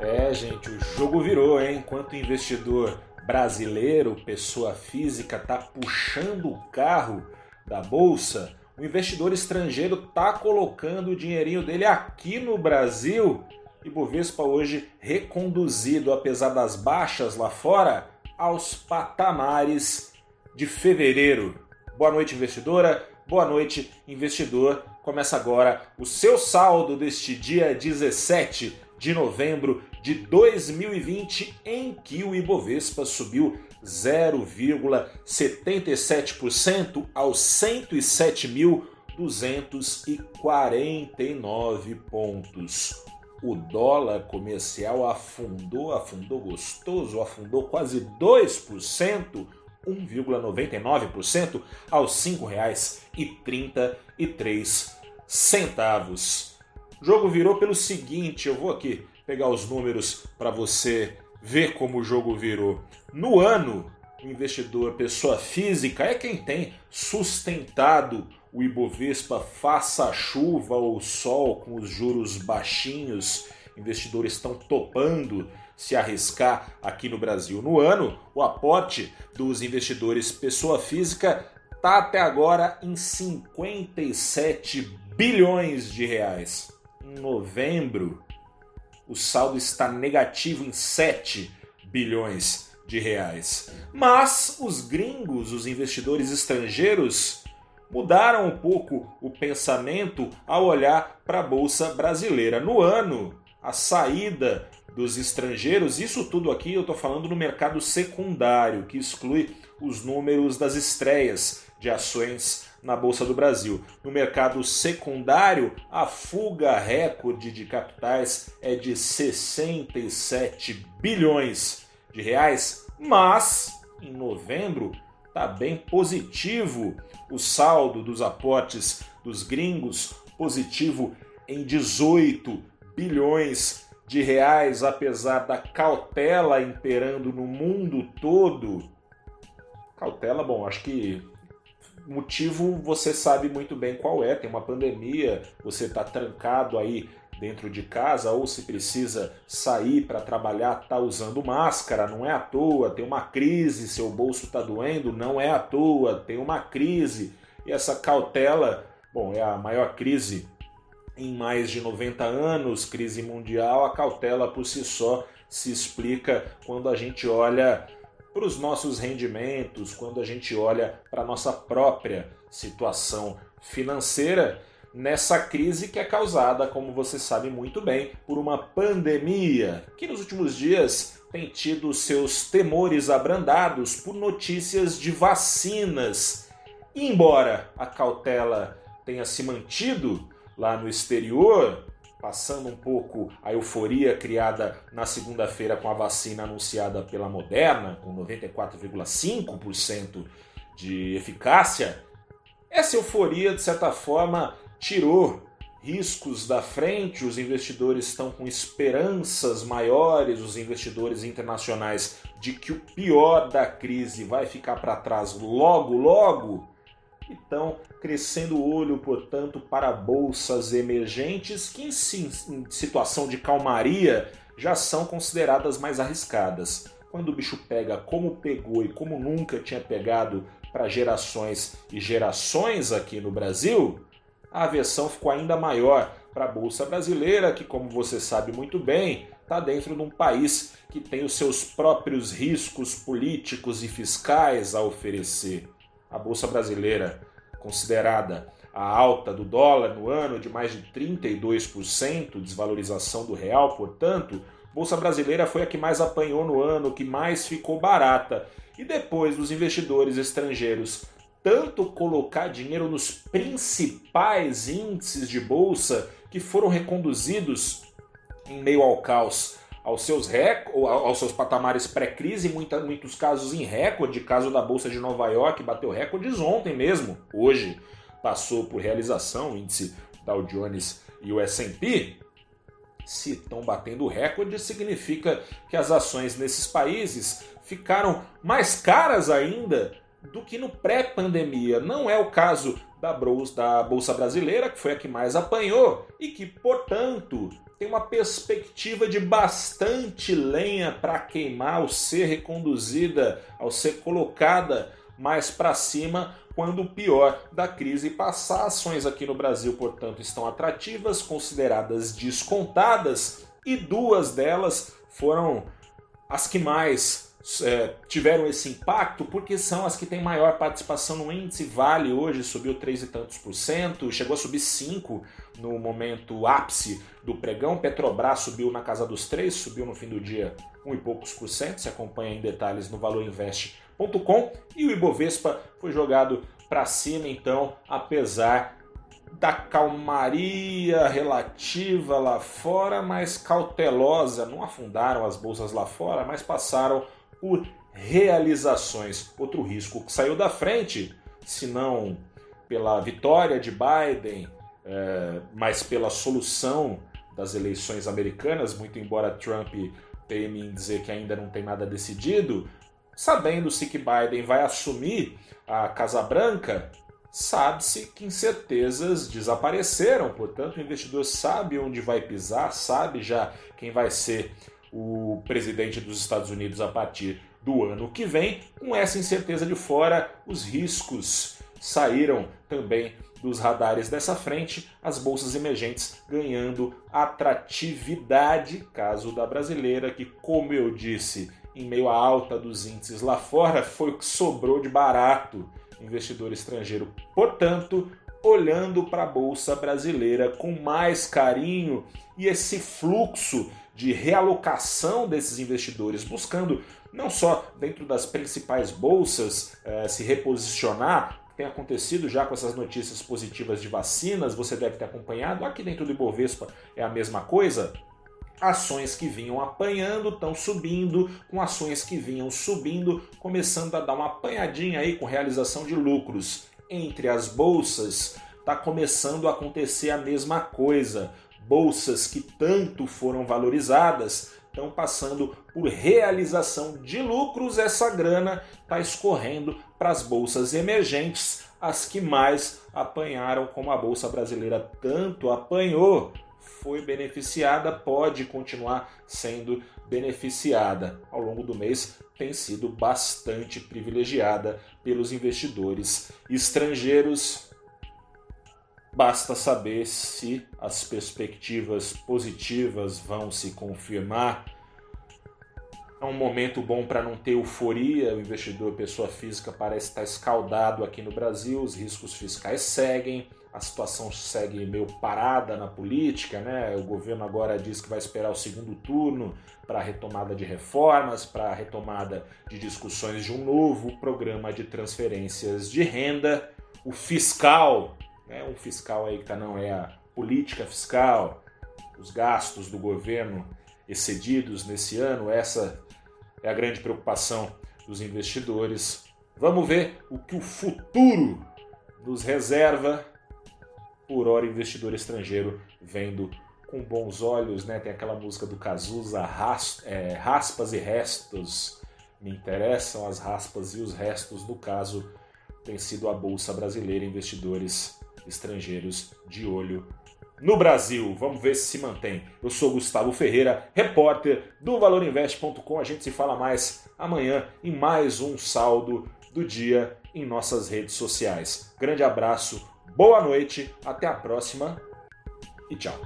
É, gente, o jogo virou, hein? Enquanto investidor brasileiro, pessoa física, tá puxando o carro da bolsa, o investidor estrangeiro tá colocando o dinheirinho dele aqui no Brasil. E Bovespa hoje reconduzido, apesar das baixas lá fora, aos patamares de fevereiro. Boa noite, investidora. Boa noite, investidor. Começa agora o seu saldo deste dia 17 de novembro de 2020, em que o Ibovespa subiu 0,77% aos 107.249 pontos. O dólar comercial afundou, afundou gostoso, afundou quase 2%, 1,99% aos R$ 5,33. O jogo virou pelo seguinte, eu vou aqui pegar os números para você ver como o jogo virou. No ano, o investidor, pessoa física, é quem tem sustentado o Ibovespa faça chuva ou sol com os juros baixinhos. Investidores estão topando se arriscar aqui no Brasil. No ano, o aporte dos investidores pessoa física está até agora em 57 bilhões de reais. Em novembro, o saldo está negativo em 7 bilhões de reais. Mas os gringos, os investidores estrangeiros, mudaram um pouco o pensamento ao olhar para a bolsa brasileira. No ano, a saída dos estrangeiros, isso tudo aqui eu estou falando no mercado secundário, que exclui os números das estreias de ações na Bolsa do Brasil. No mercado secundário, a fuga recorde de capitais é de 67 bilhões de reais, mas em novembro está bem positivo o saldo dos aportes dos gringos, positivo em 18 bilhões de reais, apesar da cautela imperando no mundo todo. Cautela, bom, acho que motivo você sabe muito bem qual é. Tem uma pandemia, você está trancado aí dentro de casa ou se precisa sair para trabalhar, está usando máscara, não é à toa. Tem uma crise, seu bolso está doendo, não é à toa. Tem uma crise e essa cautela, bom, é a maior crise em mais de 90 anos, crise mundial. A cautela por si só se explica quando a gente olha para os nossos rendimentos, quando a gente olha para a nossa própria situação financeira nessa crise que é causada, como você sabe muito bem, por uma pandemia que nos últimos dias tem tido seus temores abrandados por notícias de vacinas. E embora a cautela tenha se mantido lá no exterior, passando um pouco a euforia criada na segunda-feira com a vacina anunciada pela Moderna, com 94,5% de eficácia, essa euforia, de certa forma, tirou riscos da frente, os investidores estão com esperanças maiores, os investidores internacionais, de que o pior da crise vai ficar para trás logo, logo estão crescendo o olho, portanto, para bolsas emergentes que, em situação de calmaria, já são consideradas mais arriscadas. Quando o bicho pega como pegou e como nunca tinha pegado para gerações e gerações aqui no Brasil, a aversão ficou ainda maior para a Bolsa Brasileira, que, como você sabe muito bem, está dentro de um país que tem os seus próprios riscos políticos e fiscais a oferecer a Bolsa Brasileira, considerada a alta do dólar no ano de mais de 32%, desvalorização do real, portanto, Bolsa Brasileira foi a que mais apanhou no ano, que mais ficou barata. E depois dos investidores estrangeiros tanto colocar dinheiro nos principais índices de bolsa que foram reconduzidos em meio ao caos aos seus, rec... aos seus patamares pré-crise, em muitos casos em recorde. Caso da Bolsa de Nova York bateu recordes ontem mesmo. Hoje passou por realização, o índice Dow Jones e o S&P. Se estão batendo recorde, significa que as ações nesses países ficaram mais caras ainda do que no pré-pandemia. Não é o caso da Bolsa, da Bolsa Brasileira, que foi a que mais apanhou e que, portanto, tem uma perspectiva de bastante lenha para queimar ao ser reconduzida, ao ser colocada mais para cima quando o pior da crise passar. Ações aqui no Brasil, portanto, estão atrativas, consideradas descontadas, e duas delas foram as que mais é, tiveram esse impacto porque são as que têm maior participação no índice. Vale hoje subiu 3 e tantos por cento, chegou a subir 5 no momento ápice do pregão. Petrobras subiu na casa dos 3, subiu no fim do dia 1 e poucos por cento. Se acompanha em detalhes no valorinvest.com. E o Ibovespa foi jogado para cima, então, apesar da calmaria relativa lá fora, mas cautelosa. Não afundaram as bolsas lá fora, mas passaram por realizações. Outro risco que saiu da frente, se não pela vitória de Biden, é, mas pela solução das eleições americanas, muito embora Trump teme em dizer que ainda não tem nada decidido, sabendo-se que Biden vai assumir a Casa Branca, sabe-se que incertezas desapareceram, portanto o investidor sabe onde vai pisar, sabe já quem vai ser o presidente dos Estados Unidos a partir do ano que vem. Com essa incerteza de fora, os riscos saíram também dos radares dessa frente, as bolsas emergentes ganhando atratividade, caso da brasileira, que, como eu disse, em meio à alta dos índices lá fora, foi o que sobrou de barato investidor estrangeiro. Portanto, olhando para a bolsa brasileira com mais carinho e esse fluxo de realocação desses investidores, buscando não só dentro das principais bolsas eh, se reposicionar, tem acontecido já com essas notícias positivas de vacinas, você deve ter acompanhado, aqui dentro do Ibovespa é a mesma coisa. Ações que vinham apanhando estão subindo, com ações que vinham subindo, começando a dar uma apanhadinha aí com realização de lucros. Entre as bolsas, está começando a acontecer a mesma coisa bolsas que tanto foram valorizadas estão passando por realização de lucros, essa grana está escorrendo para as bolsas emergentes, as que mais apanharam, como a Bolsa Brasileira tanto apanhou, foi beneficiada, pode continuar sendo beneficiada. Ao longo do mês tem sido bastante privilegiada pelos investidores estrangeiros Basta saber se as perspectivas positivas vão se confirmar. É um momento bom para não ter euforia. O investidor, pessoa física, parece estar escaldado aqui no Brasil. Os riscos fiscais seguem, a situação segue meio parada na política, né? O governo agora diz que vai esperar o segundo turno para a retomada de reformas, para a retomada de discussões de um novo programa de transferências de renda. O fiscal né? Um fiscal aí que tá, não é a política fiscal, os gastos do governo excedidos nesse ano, essa é a grande preocupação dos investidores. Vamos ver o que o futuro nos reserva. Por hora, investidor estrangeiro vendo com bons olhos, né? Tem aquela música do Cazuza, ras, é, raspas e restos. Me interessam as raspas e os restos. No caso, tem sido a Bolsa Brasileira, investidores estrangeiros de olho no Brasil. Vamos ver se se mantém. Eu sou Gustavo Ferreira, repórter do valorinvest.com. A gente se fala mais amanhã em mais um saldo do dia em nossas redes sociais. Grande abraço, boa noite, até a próxima e tchau.